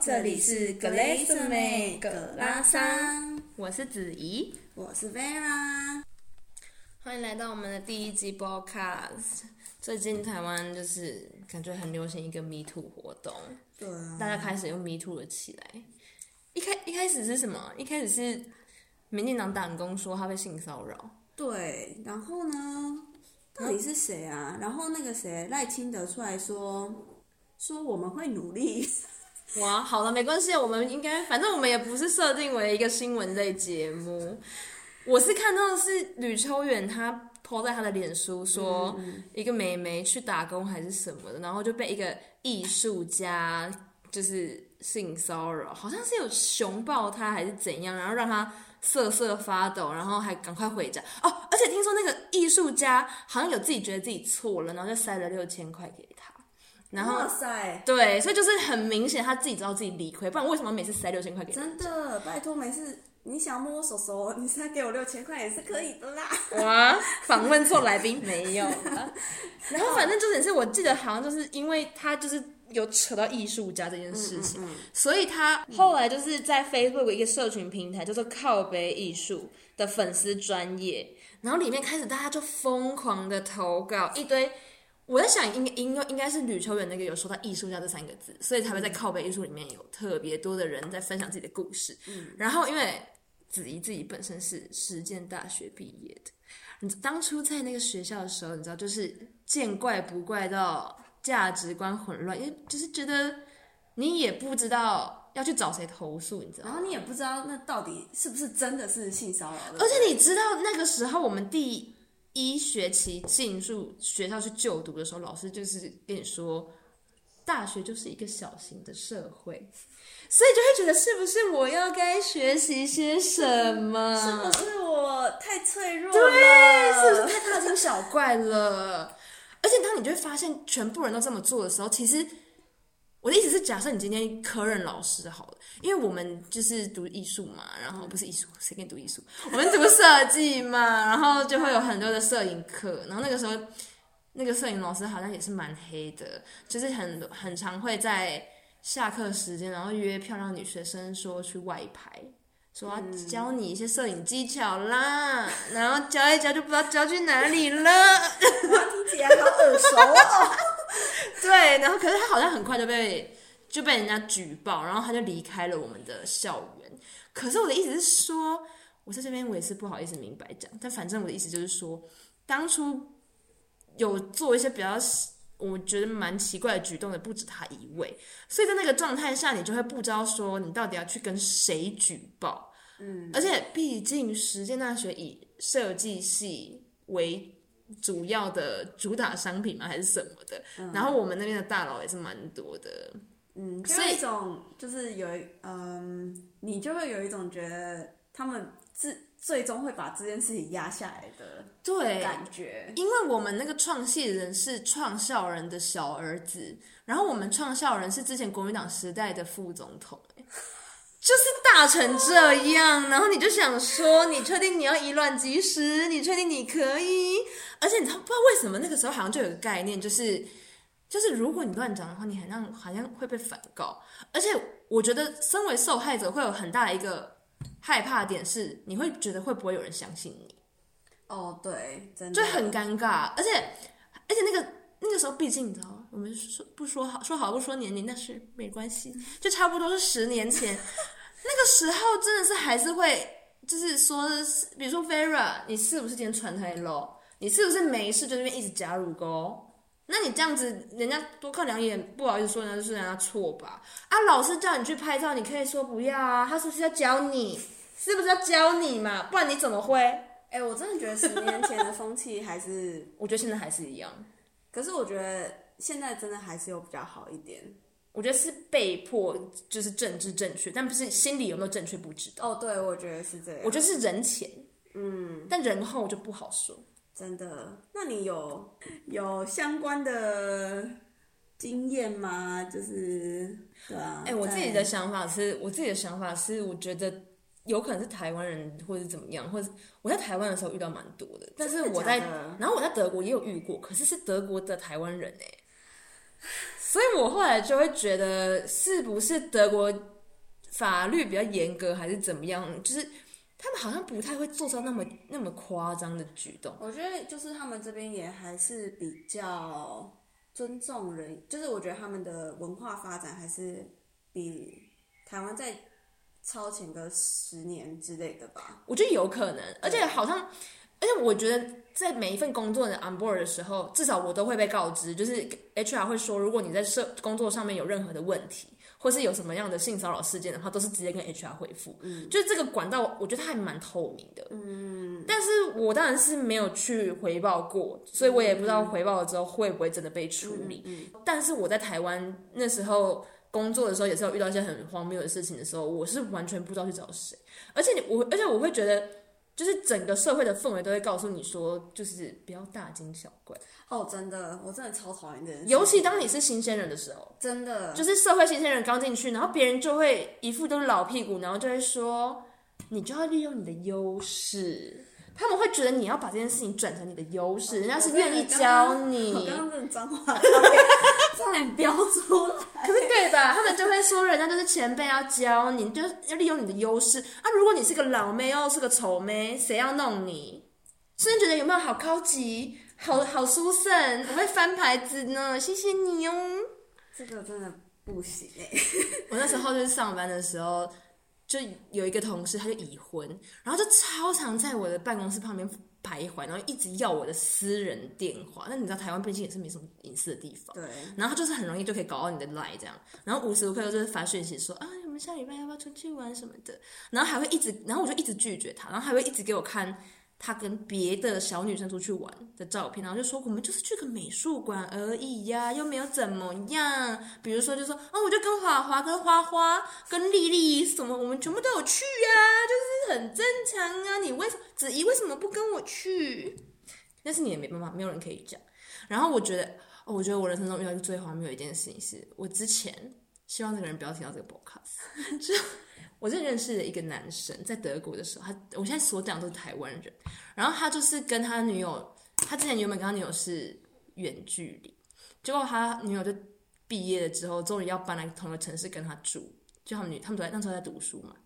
这里是格蕾丝妹葛拉桑，我是子怡，我是 Vera，欢迎来到我们的第一集 Podcast。最近台湾就是感觉很流行一个 Me Too 活动，对啊，大家开始用 Me Too 了起来。一开一开始是什么？一开始是民进党党工说他被性骚扰，对，然后呢，到底是谁啊？然后那个谁赖清德出来说，说我们会努力。哇，好了，没关系，我们应该，反正我们也不是设定为一个新闻类节目。我是看到的是吕秋远他 po 在他的脸书说，一个美眉去打工还是什么的，然后就被一个艺术家就是性骚扰，好像是有熊抱他还是怎样，然后让他瑟瑟发抖，然后还赶快回家。哦，而且听说那个艺术家好像有自己觉得自己错了，然后就塞了六千块给他。然后，哇塞，对，所以就是很明显，他自己知道自己理亏，不然为什么每次塞六千块给他？真的，拜托，每次你想摸我手手，你塞给我六千块也是可以的啦。哇，访问错来宾没有？然后反正重点是我记得好像就是因为他就是有扯到艺术家这件事情，嗯嗯嗯，所以他后来就是在 Facebook 一个社群平台叫做靠北艺术的粉丝专业，然后里面开始大家就疯狂的投稿一堆。我在想应，应应该应该是吕秋远那个有说到艺术家这三个字，所以才会在靠北艺术里面有特别多的人在分享自己的故事。嗯，然后因为子怡自己本身是实践大学毕业的，你当初在那个学校的时候，你知道就是见怪不怪到价值观混乱，因为就是觉得你也不知道要去找谁投诉，你知道，然后你也不知道那到底是不是真的是性骚扰，而且你知道那个时候我们第。一学期进入学校去就读的时候，老师就是跟你说，大学就是一个小型的社会，所以就会觉得是不是我要该学习些什么？是不是我太脆弱了？对，是不是太大惊小怪了？而且当你就会发现全部人都这么做的时候，其实。我的意思是，假设你今天科任老师好了，因为我们就是读艺术嘛，然后不是艺术，谁跟你读艺术？我们读设计嘛，然后就会有很多的摄影课，然后那个时候那个摄影老师好像也是蛮黑的，就是很很常会在下课时间，然后约漂亮女学生说去外拍，说要教你一些摄影技巧啦，然后教一教就不知道教去哪里了，听起来好耳熟哦。对，然后可是他好像很快就被就被人家举报，然后他就离开了我们的校园。可是我的意思是说，我在这边我也是不好意思明白讲，但反正我的意思就是说，当初有做一些比较我觉得蛮奇怪的举动的不止他一位，所以在那个状态下，你就会不知道说你到底要去跟谁举报。嗯，而且毕竟实践大学以设计系为。主要的主打商品吗？还是什么的？嗯、然后我们那边的大佬也是蛮多的，嗯，所以一种就是有一嗯，你就会有一种觉得他们自最终会把这件事情压下来的对感觉，因为我们那个创系人是创校人的小儿子，然后我们创校人是之前国民党时代的副总统，就是大成这样，然后你就想说，你确定你要以卵击石？你确定你可以？而且你知道不知道为什么那个时候好像就有个概念，就是就是如果你乱讲的话，你好像好像会被反告。而且我觉得身为受害者会有很大的一个害怕点是，你会觉得会不会有人相信你？哦，对，真的就很尴尬。而且而且那个那个时候，毕竟你知道，我们说不说好说好不说年龄，但是没关系，就差不多是十年前。那个时候真的是还是会，就是说，比如说 Vera，你是不是今天穿太露？你是不是没事就那边一直夹乳沟？那你这样子，人家多看两眼，不好意思说人家就是人家错吧？啊，老师叫你去拍照，你可以说不要啊。他是不是要教你？是不是要教你嘛？不然你怎么会？哎、欸，我真的觉得十年前的风气还是，我觉得现在还是一样。可是我觉得现在真的还是有比较好一点。我觉得是被迫，就是政治正确，但不是心里有没有正确不知道。哦，对，我觉得是这样。我觉得是人前，嗯，但人后就不好说。真的？那你有有相关的经验吗？就是对啊。哎、欸，我自己的想法是，我自己的想法是，我觉得有可能是台湾人，或者是怎么样，或者我在台湾的时候遇到蛮多的，但是我在，然后我在德国也有遇过，可是是德国的台湾人哎、欸。所以我后来就会觉得，是不是德国法律比较严格，还是怎么样？就是他们好像不太会做出那么那么夸张的举动。我觉得就是他们这边也还是比较尊重人，就是我觉得他们的文化发展还是比台湾在超前个十年之类的吧。我觉得有可能，而且好像。而且我觉得，在每一份工作的 on board 的时候，至少我都会被告知，就是 HR 会说，如果你在社工作上面有任何的问题，或是有什么样的性骚扰事件的话，都是直接跟 HR 回复。嗯，就是这个管道，我觉得它还蛮透明的。嗯，但是我当然是没有去回报过，所以我也不知道回报了之后会不会真的被处理。嗯，但是我在台湾那时候工作的时候，也是有遇到一些很荒谬的事情的时候，我是完全不知道去找谁，而且你我，而且我会觉得。就是整个社会的氛围都会告诉你说，就是不要大惊小怪。哦，真的，我真的超讨厌这件事。尤其当你是新鲜人的时候，真的，就是社会新鲜人刚进去，然后别人就会一副都是老屁股，然后就会说，你就要利用你的优势。他们会觉得你要把这件事情转成你的优势，人家是愿意教你。我刚刚这种脏话 差点飙出来？他们就会说，人家就是前辈要教你，就是要利用你的优势啊。如果你是个老妹，又是个丑妹，谁要弄你？所以觉得有没有好高级、好好殊胜？我会翻牌子呢，谢谢你哦。这个真的不行哎！我那时候就是上班的时候。就有一个同事，他就已婚，然后就超常在我的办公室旁边徘徊，然后一直要我的私人电话。那你知道台湾毕竟也是没什么隐私的地方，对。然后他就是很容易就可以搞到你的 line 这样，然后无时无刻都是发讯息说啊，我们下礼拜要不要出去玩什么的，然后还会一直，然后我就一直拒绝他，然后还会一直给我看。他跟别的小女生出去玩的照片，然后就说我们就是去个美术馆而已呀、又没有怎么样。比如说就说啊、哦，我就跟华华、跟花花、跟丽丽什么，我们全部都有去呀、就是很正常啊。你为什么子怡为什么不跟我去？但是你也没办法，没有人可以讲。然后我觉得，哦，我觉得我人生中遇到最荒谬一件事情是，我之前希望这个人不要听到这个 podcast。就我是认识的一个男生，在德国的时候，他我现在所讲都是台湾人，然后他就是跟他女友，他之前原本跟他女友是远距离，结果他女友就毕业了之后，终于要搬来同一个城市跟他住，就他们女他们都在那时候在读书嘛，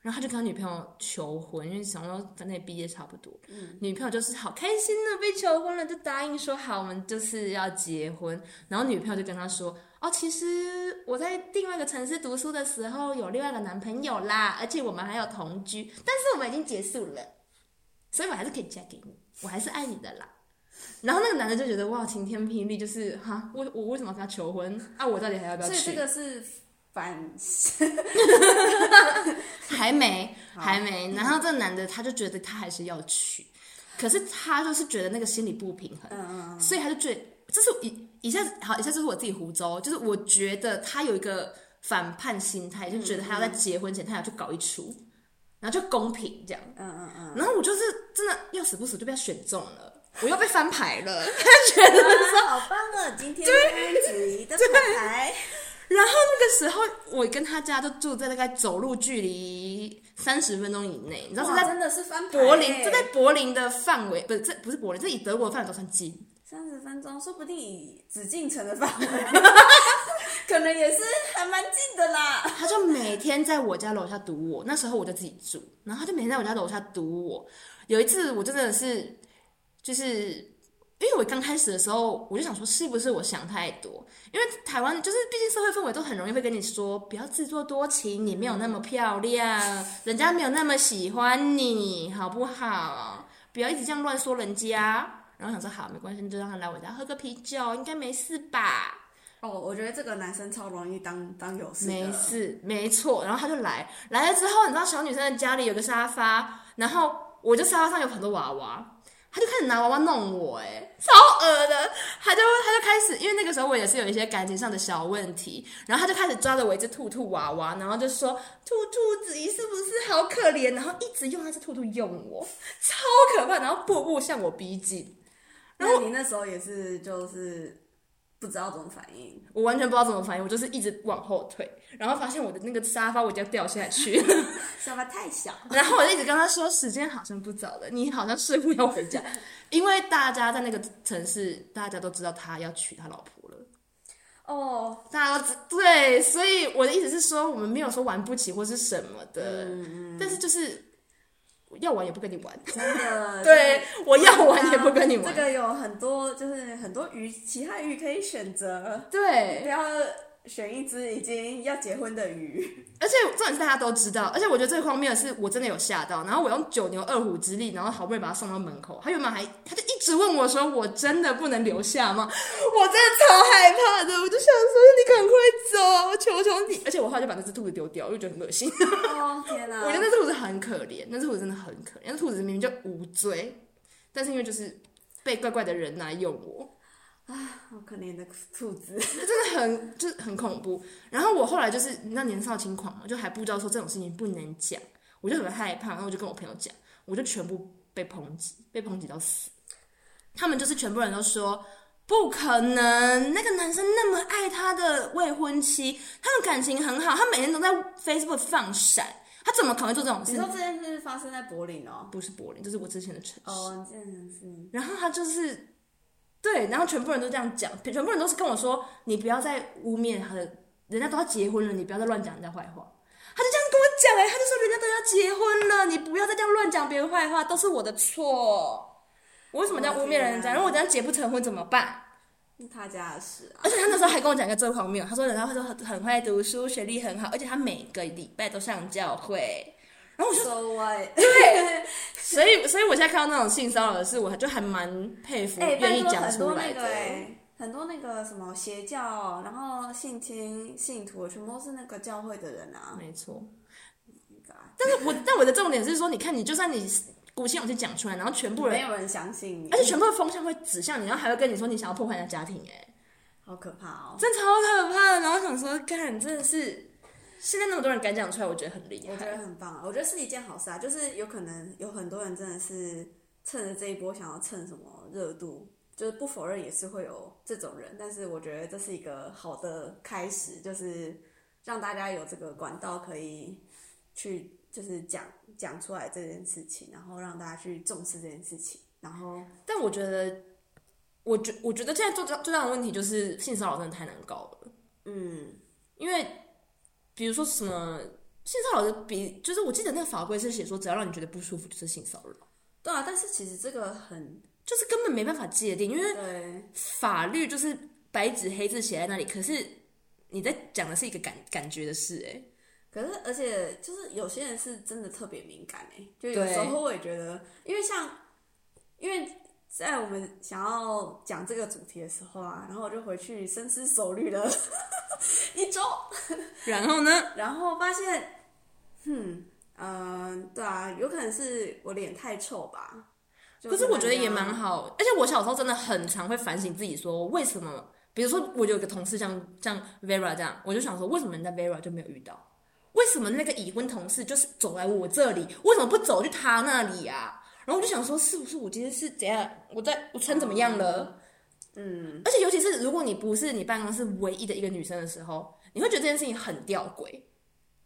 然后他就跟他女朋友求婚，因为想说反正也毕业差不多，嗯，女朋友就是好开心的被求婚了，就答应说好，我们就是要结婚，然后女朋友就跟他说。哦，其实我在另外一个城市读书的时候有另外一个男朋友啦，而且我们还有同居，但是我们已经结束了，所以我还是可以嫁给你，我还是爱你的啦。然后那个男的就觉得哇，晴天霹雳，就是哈，我我为什么要跟他求婚啊？我到底还要不要去？所以这个是反，还没还没。然后这个男的他就觉得他还是要娶，可是他就是觉得那个心理不平衡，嗯嗯嗯，所以他就觉得。这是以以下好，以下就是我自己胡诌，就是我觉得他有一个反叛心态，就觉得他要在结婚前他要去搞一出，然后就公平这样，嗯嗯嗯，然后我就是真的要死不死就被他选中了，我又被翻牌了，他 觉得说好棒啊，今天是子怡的牌，然后那个时候我跟他家就住在大概走路距离三十分钟以内，你知道是在真的是翻牌，柏林，这在柏林的范围，不是这不是柏林，这以德国的范围都算近。三十分钟，说不定紫禁城的范围，可能也是还蛮近的啦。他就每天在我家楼下堵我，那时候我就自己住，然后他就每天在我家楼下堵我。有一次，我真的是，就是因为我刚开始的时候，我就想说，是不是我想太多？因为台湾就是，毕竟社会氛围都很容易会跟你说，不要自作多情，你没有那么漂亮，人家没有那么喜欢你，好不好？不要一直这样乱说人家。然后想说好，没关系，就让他来我家喝个啤酒，应该没事吧？哦，我觉得这个男生超容易当当有事。没事，没错。然后他就来，来了之后，你知道小女生的家里有个沙发，然后我就沙发上有很多娃娃。他就开始拿娃娃弄我，哎，超恶的。他就他就开始，因为那个时候我也是有一些感情上的小问题，然后他就开始抓着我一只兔兔娃娃，然后就说：“兔兔子，你是不是好可怜？”然后一直用那只兔兔用我，超可怕，然后步步向我逼近。然后你那时候也是，就是不知道怎么反应，我完全不知道怎么反应，我就是一直往后退，然后发现我的那个沙发我已经要掉下去，沙发太小，然后我就一直跟他说，时间好像不早了，你好像似乎要回家，因为大家在那个城市，大家都知道他要娶他老婆了。哦，大家都知对，所以我的意思是说，我们没有说玩不起或是什么的，但是就是要玩也不跟你玩，真的，对，我要玩也不跟你玩，这个有很多就是很多鱼，其他鱼可以选择，对，不要。选一只已经要结婚的鱼，而且重点是大家都知道，而且我觉得最荒谬的是，我真的有吓到，然后我用九牛二虎之力，然后好不容易把他送到门口，他原本还他就一直问我说：“我真的不能留下吗？”我真的超害怕的，我就想说：“你赶快走，我求求你！”而且我后来就把那只兔子丢掉，我就觉得很恶心。哦天哪！我觉得那只兔子很可怜，那只兔子真的很可怜，那兔子明明就无罪，但是因为就是被怪怪的人来用我。啊，好可怜的兔子，真的很 就是很恐怖。然后我后来就是那年少轻狂嘛，就还不知道说这种事情不能讲，我就很害怕。然后我就跟我朋友讲，我就全部被抨击，被抨击到死。他们就是全部人都说不可能，那个男生那么爱他的未婚妻，他们感情很好，他每天都在 Facebook 放闪，他怎么可能会做这种事？你说这件事发生在柏林哦？不是柏林，这是我之前的城市。哦，这件事。然后他就是。对，然后全部人都这样讲，全部人都是跟我说：“你不要再污蔑他的，人家都要结婚了，你不要再乱讲人家坏话。”他就这样跟我讲，哎，他就说：“人家都要结婚了，你不要再这样乱讲别人坏话，都是我的错。我为什么这样污蔑人家？如果我这样结不成婚怎么办？他家的事啊。而且他那时候还跟我讲一个最荒谬，他说：“人家会说很很会读书，学历很好，而且他每个礼拜都上教会。”然后我就说，对，所以所以我现在看到那种性骚扰的事，我就还蛮佩服愿意讲出来的。很多那个什么邪教，然后性侵信徒，全部都是那个教会的人啊。没错。但是我 但我的重点是说，你看，你就算你鼓起勇气讲出来，然后全部人没有人相信你，而且全部的风向会指向你，然后还会跟你说你想要破坏人家家庭，哎，好可怕哦，真超可怕的。然后想说，干，真的是。现在那么多人敢讲出来，我觉得很厉害。我觉得很棒啊！我觉得是一件好事啊，就是有可能有很多人真的是趁着这一波想要蹭什么热度，就是不否认也是会有这种人，但是我觉得这是一个好的开始，就是让大家有这个管道可以去就是讲讲出来这件事情，然后让大家去重视这件事情。然后，但我觉得，我觉我觉得现在最最大的问题就是性骚扰真的太难搞了。嗯，因为。比如说什么性骚扰的比，就是我记得那个法规是写说，只要让你觉得不舒服就是性骚扰。对啊，但是其实这个很就是根本没办法界定，因为法律就是白纸黑字写在那里。可是你在讲的是一个感感觉的事，哎。可是而且就是有些人是真的特别敏感，哎，就有时候我也觉得，因为像因为。在我们想要讲这个主题的时候啊，然后我就回去深思熟虑了 一周，然后呢，然后发现，嗯嗯、呃，对啊，有可能是我脸太臭吧。可是我觉得也蛮好，而且我小时候真的很常会反省自己，说为什么？比如说，我有个同事像像 Vera 这样，我就想说，为什么人家 Vera 就没有遇到？为什么那个已婚同事就是走来我这里，为什么不走去他那里啊？然后我就想说，是不是我今天是怎样？我在我穿怎么样了？嗯，而且尤其是如果你不是你办公室唯一的一个女生的时候，你会觉得这件事情很吊诡，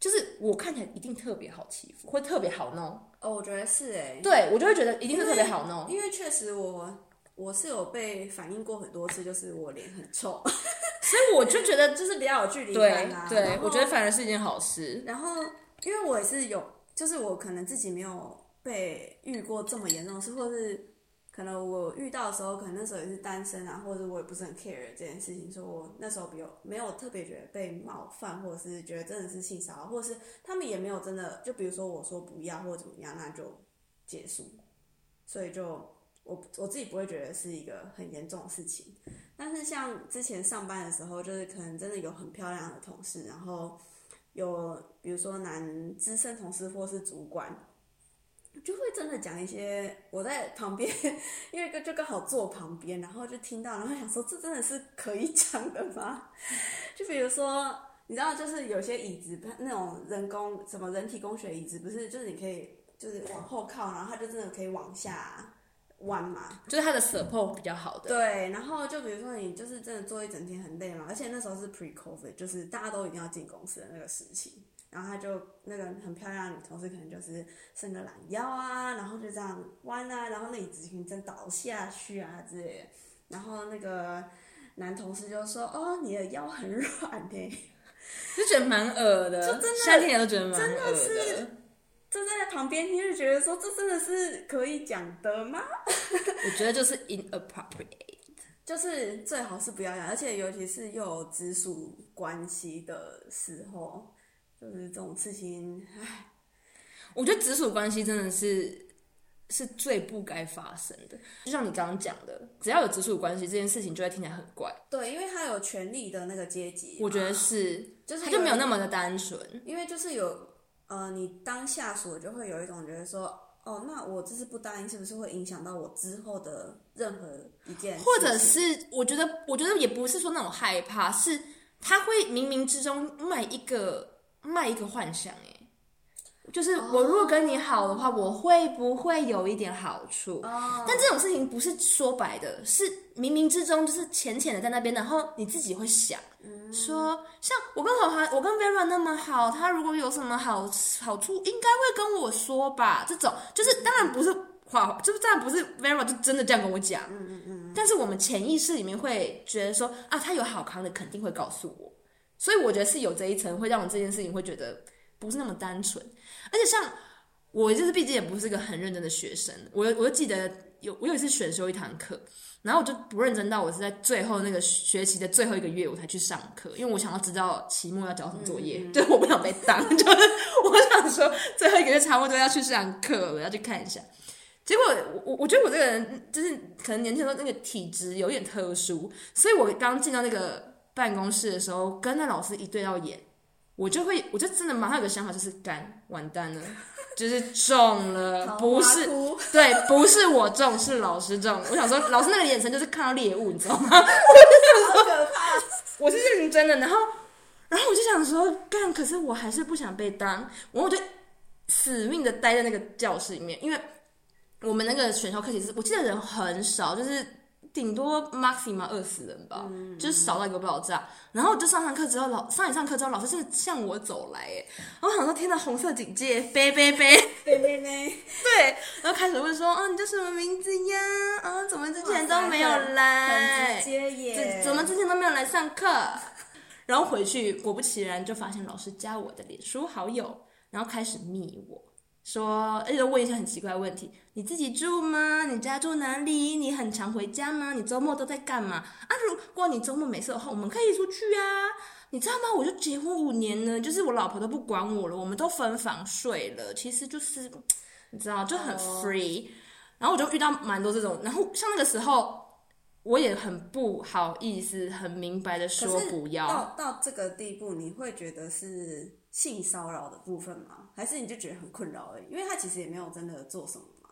就是我看起来一定特别好欺负，会特别好弄。哦，我觉得是哎，对我就会觉得一定是特别好弄，因为，因为确实我我是有被反映过很多次，就是我脸很臭，所以我就觉得就是比较有距离感啊。对，对我觉得反而是一件好事。然后，因为我也是有，就是我可能自己没有。被遇过这么严重的事，或是可能我遇到的时候，可能那时候也是单身啊，或者我也不是很 care 这件事情，说我那时候比较没有特别觉得被冒犯，或者是觉得真的是性骚扰，或者是他们也没有真的，就比如说我说不要或者怎么样，那就结束。所以就我我自己不会觉得是一个很严重的事情。但是像之前上班的时候，就是可能真的有很漂亮的同事，然后有比如说男资深同事或是主管。就会真的讲一些，我在旁边，因为就刚好坐旁边，然后就听到，然后想说，这真的是可以讲的吗？就比如说，你知道，就是有些椅子，那种人工什么人体工学椅子，不是就是你可以就是往后靠，然后它就真的可以往下弯嘛，就是它的 support 比较好的。对，然后就比如说你就是真的坐一整天很累嘛，而且那时候是 pre-COVID，就是大家都一定要进公司的那个时期。然后他就那个很漂亮的女同事，可能就是伸个懒腰啊，然后就这样弯啊，然后那椅子可能真倒下去啊之类的。然后那个男同事就说：“哦，你的腰很软呢。”就觉得蛮恶的，就真的夏天也都觉得蛮恶的。真的是，就在旁边听就觉得说，这真的是可以讲的吗？我觉得就是 inappropriate，就是最好是不要讲，而且尤其是又有直属关系的时候，就是这种事情，唉，我觉得直属关系真的是。是最不该发生的，就像你刚刚讲的，只要有直属关系，这件事情就会听起来很怪。对，因为他有权力的那个阶级，我觉得是，就是他就没有那么的单纯。因为就是有，呃，你当下属就会有一种觉得说，哦，那我这次不答应，是不是会影响到我之后的任何一件事？或者是，我觉得，我觉得也不是说那种害怕，是他会冥冥之中卖一个卖一个幻想，哎。就是我如果跟你好的话，我会不会有一点好处？但这种事情不是说白的，是冥冥之中就是浅浅的在那边，然后你自己会想说，像我跟华华，我跟 Vera 那么好，他如果有什么好好处，应该会跟我说吧？这种就是当然不是华华，就是当然不是 Vera 就真的这样跟我讲。嗯嗯嗯。但是我们潜意识里面会觉得说啊，他有好康的，肯定会告诉我。所以我觉得是有这一层，会让我这件事情会觉得不是那么单纯。而且像我，就是毕竟也不是个很认真的学生。我我就记得有我有一次选修一堂课，然后我就不认真到我是在最后那个学期的最后一个月我才去上课，因为我想要知道期末要交什么作业，嗯、就是我不想被当，就是我想说最后一个月差不多要去上课，我要去看一下。结果我我觉得我这个人就是可能年轻时候那个体质有点特殊，所以我刚进到那个办公室的时候，跟那老师一对到眼。我就会，我就真的马上有个想法，就是干完蛋了，就是中了，不是，对，不是我中，是老师中。我想说，老师那个眼神就是看到猎物，你知道吗？我就想说，我是认真的。然后，然后我就想说，干，可是我还是不想被当，然后我就死命的待在那个教室里面，因为我们那个选修课其实我记得人很少，就是。顶多 maximum 二十人吧，嗯、就是少到一个爆炸。然后就上上课之后，老上一上课之后，老师是向我走来，哎，我想说天呐红色警戒，飞飞飞飞飞飞，对，然后开始问说，啊，你叫什么名字呀？啊，怎么之前都没有来？很直接耶，怎么之前都没有来上课？然后回去，果不其然，就发现老师加我的脸书好友，然后开始密我。说，而且问一些很奇怪的问题：你自己住吗？你家住哪里？你很常回家吗？你周末都在干嘛？啊，如果你周末没事的话，我们可以出去啊。你知道吗？我就结婚五年了，就是我老婆都不管我了，我们都分房睡了。其实就是，你知道，就很 free。Oh. 然后我就遇到蛮多这种，然后像那个时候，我也很不好意思，很明白的说不要。到到这个地步，你会觉得是？性骚扰的部分吗？还是你就觉得很困扰而已？因为他其实也没有真的做什么嘛。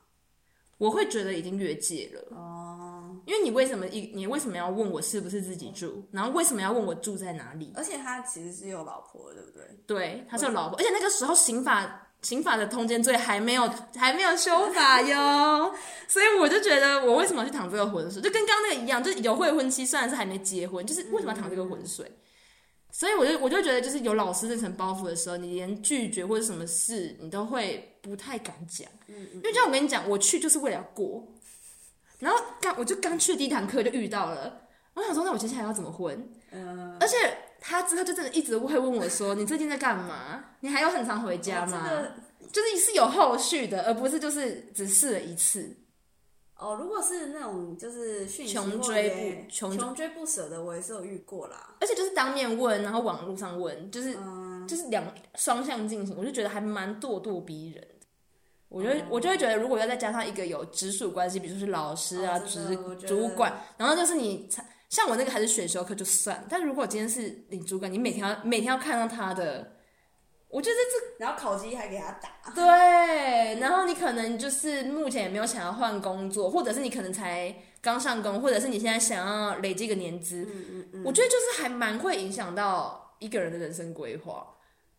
我会觉得已经越界了哦。因为你为什么一你为什么要问我是不是自己住？然后为什么要问我住在哪里？而且他其实是有老婆的，对不对？对，他是有老婆，而且那个时候刑法刑法的通奸罪还没有还没有修法哟。所以我就觉得我为什么要去淌这个浑水？就跟刚刚那个一样，就有未婚妻，虽然是还没结婚，就是为什么要淌这个浑水？嗯所以我就我就觉得，就是有老师这层包袱的时候，你连拒绝或者什么事，你都会不太敢讲。因为就像我跟你讲，我去就是为了要过，然后刚我就刚去第一堂课就遇到了，我想说，那我接下来要怎么混？嗯。而且他之后就真的一直会问我说：“你最近在干嘛？你还有很常回家吗？”这个、就是是有后续的，而不是就是只试了一次。哦，如果是那种就是穷追不穷穷追不舍的，我也是有遇过啦。而且就是当面问，然后网络上问，就是、嗯、就是两双向进行，我就觉得还蛮咄咄逼人。我觉得、嗯、我就会觉得，如果要再加上一个有直属关系，比如说是老师啊、直、哦、主管，然后就是你像我那个还是选修课就算，但如果今天是领主管，你每天要每天要看到他的。我觉得这，然后考级还给他打。对，然后你可能就是目前也没有想要换工作，或者是你可能才刚上工，或者是你现在想要累积个年资。嗯嗯嗯。我觉得就是还蛮会影响到一个人的人生规划。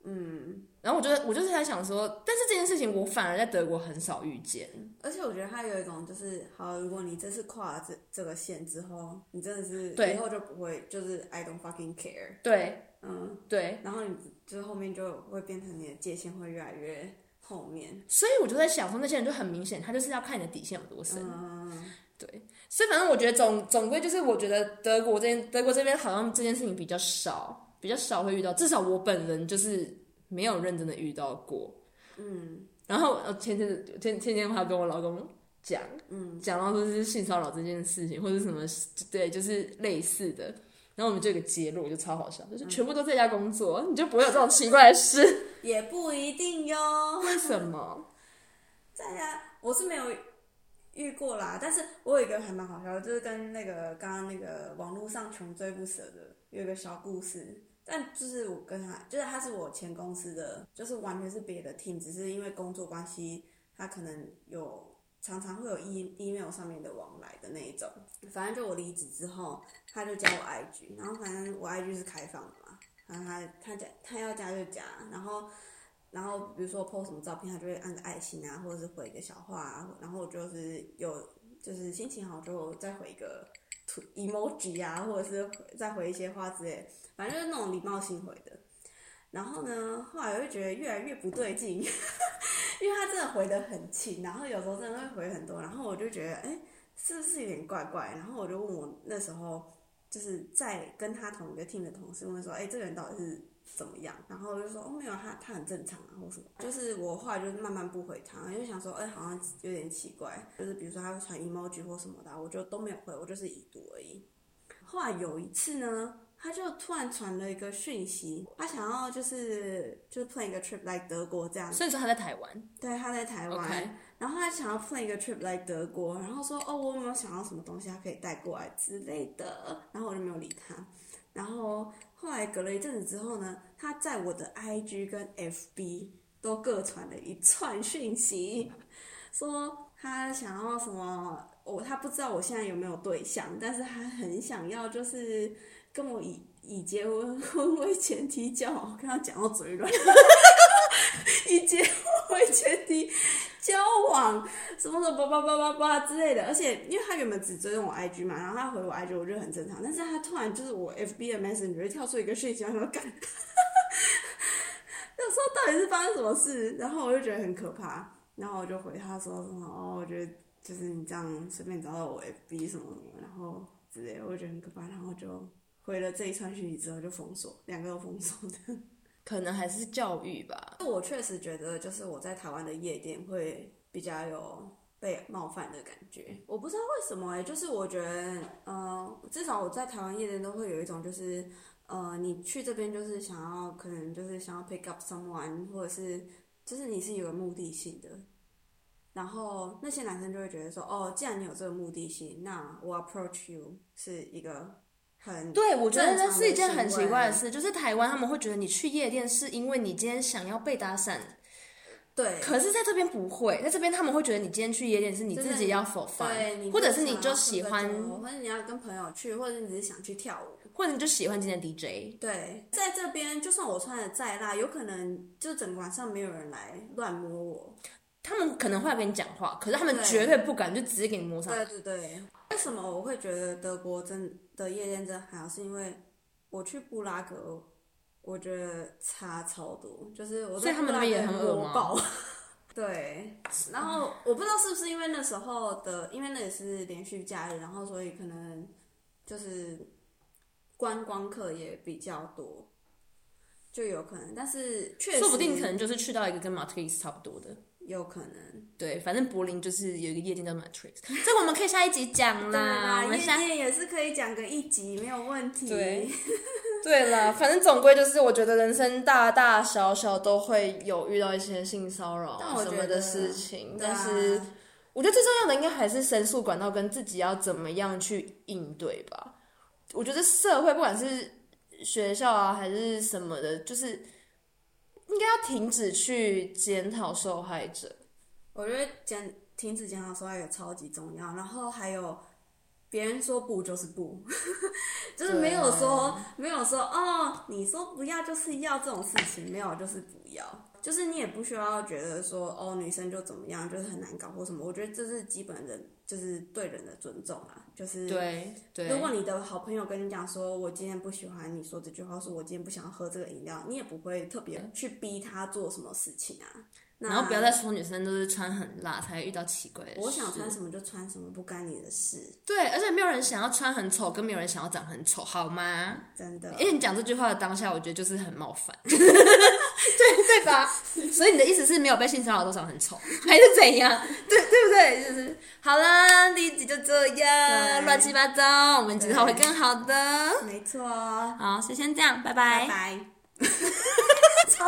嗯。然后我觉得我就是在想说，但是这件事情我反而在德国很少遇见。而且我觉得他有一种就是，好，如果你这次跨了这这个线之后，你真的是以后就不会，就是 I don't fucking care。对。嗯，对，然后你就是后面就会变成你的界限会越来越后面，所以我就在想说，那些人就很明显，他就是要看你的底线有多深。嗯，对，所以反正我觉得总总归就是，我觉得德国这边德国这边好像这件事情比较少，比较少会遇到，至少我本人就是没有认真的遇到过。嗯，然后天前前天我还跟我老公讲，嗯，讲到说是性骚扰这件事情或者什么，对，就是类似的。然后我们就有个结论，就超好笑，就是全部都在家工作，嗯、你就不会有这种奇怪的事。也不一定哟。为什么？在家我是没有遇过啦，但是我有一个还蛮好笑的，就是跟那个刚刚那个网络上穷追不舍的有一个小故事。但就是我跟他，就是他是我前公司的，就是完全是别的 team，只是因为工作关系，他可能有。常常会有 e email 上面的往来的那一种，反正就我离职之后，他就加我 IG，然后反正我 IG 是开放的嘛，然后他他加他要加就加，然后然后比如说 po 什么照片，他就会按个爱心啊，或者是回一个小话啊，然后我就是有就是心情好就再回一个图 emoji 啊，或者是再回一些话之类，反正就是那种礼貌性回的。然后呢，后来我就觉得越来越不对劲。因为他真的回的很勤，然后有时候真的会回很多，然后我就觉得，哎，是不是有点怪怪？然后我就问我那时候就是在跟他同一个 team 的同事问说，哎，这个人到底是怎么样？然后我就说，哦，没有，他他很正常啊，或什么。就是我后来就是慢慢不回他，因为想说，哎，好像有点奇怪。就是比如说他会传 emoji 或什么的，我就都没有回，我就是已读而已。后来有一次呢。他就突然传了一个讯息，他想要就是就是 plan 一个 trip 来德国这样。所以说他在台湾。对，他在台湾。Okay. 然后他想要 plan 一个 trip 来德国，然后说哦，我有没有想要什么东西他可以带过来之类的。然后我就没有理他。然后后来隔了一阵子之后呢，他在我的 IG 跟 FB 都各传了一串讯息，说他想要什么，我、哦、他不知道我现在有没有对象，但是他很想要就是。跟我以以结婚婚为前提交往，跟他讲到嘴软，以结婚为前提交往，什么什么叭叭叭叭叭之类的。而且，因为他原本只追踪我 IG 嘛，然后他回我 IG，我觉得很正常。但是他突然就是我 FB 的 Messenger 跳出一个讯息，他说干，那时候到底是发生什么事？然后我就觉得很可怕，然后我就回他说什么哦，我觉得就是你这样随便找到我 FB 什么什么，然后之类，我觉得很可怕，然后就。回了这一串讯息之后就封锁，两个都封锁的，可能还是教育吧。我确实觉得，就是我在台湾的夜店会比较有被冒犯的感觉。我不知道为什么哎、就是我觉得，呃，至少我在台湾夜店都会有一种，就是呃，你去这边就是想要，可能就是想要 pick up someone，或者是就是你是有个目的性的。然后那些男生就会觉得说，哦，既然你有这个目的性，那我 approach you 是一个。对，我觉得这是一件很奇怪的事，就是台湾他们会觉得你去夜店是因为你今天想要被搭讪，对。可是在这边不会，在这边他们会觉得你今天去夜店是你自己要 fun，对，或者是你就喜欢，或者你要跟朋友去，或者你只是想去跳舞，或者你就喜欢今天的 DJ。对，在这边就算我穿的再辣，有可能就整个晚上没有人来乱摸我，他们可能会来跟你讲话，可是他们绝对不敢就直接给你摸上。对对对。为什么我会觉得德国真的夜店真还好？是因为我去布拉格，我觉得差超多。就是我在布拉格很火爆，对。然后我不知道是不是因为那时候的，因为那也是连续假日，然后所以可能就是观光客也比较多，就有可能。但是确实，说不定可能就是去到一个跟马特里斯差不多的。有可能，对，反正柏林就是有一个夜店叫 Matrix，这个我们可以下一集讲 啦。我们夜店也是可以讲个一集，没有问题。对，对了，反正总归就是，我觉得人生大大小小都会有遇到一些性骚扰什么的事情，但，但是我觉得最重要的应该还是申诉管道跟自己要怎么样去应对吧。我觉得社会不管是学校啊还是什么的，就是。应该要停止去检讨受害者，我觉得检停止检讨受害者超级重要。然后还有，别人说不就是不，就是没有说没有说哦，你说不要就是要这种事情，没有就是不要。就是你也不需要觉得说哦，女生就怎么样，就是很难搞或什么。我觉得这是基本的，就是对人的尊重啊。就是对对，如果你的好朋友跟你讲说，我今天不喜欢你说这句话，说我今天不想喝这个饮料，你也不会特别去逼他做什么事情啊。然后不要再说女生都是穿很辣才会遇到奇怪的事。我想穿什么就穿什么，不干你的事。对，而且没有人想要穿很丑，跟没有人想要长很丑，好吗？真的。因为你讲这句话的当下，我觉得就是很冒犯，对对吧？所以你的意思是没有被性骚扰多少很丑，还是怎样？对对不对？就是好了，第一集就这样乱七八糟，我们之后会更好的。没错。好，就先这样，拜拜。拜拜。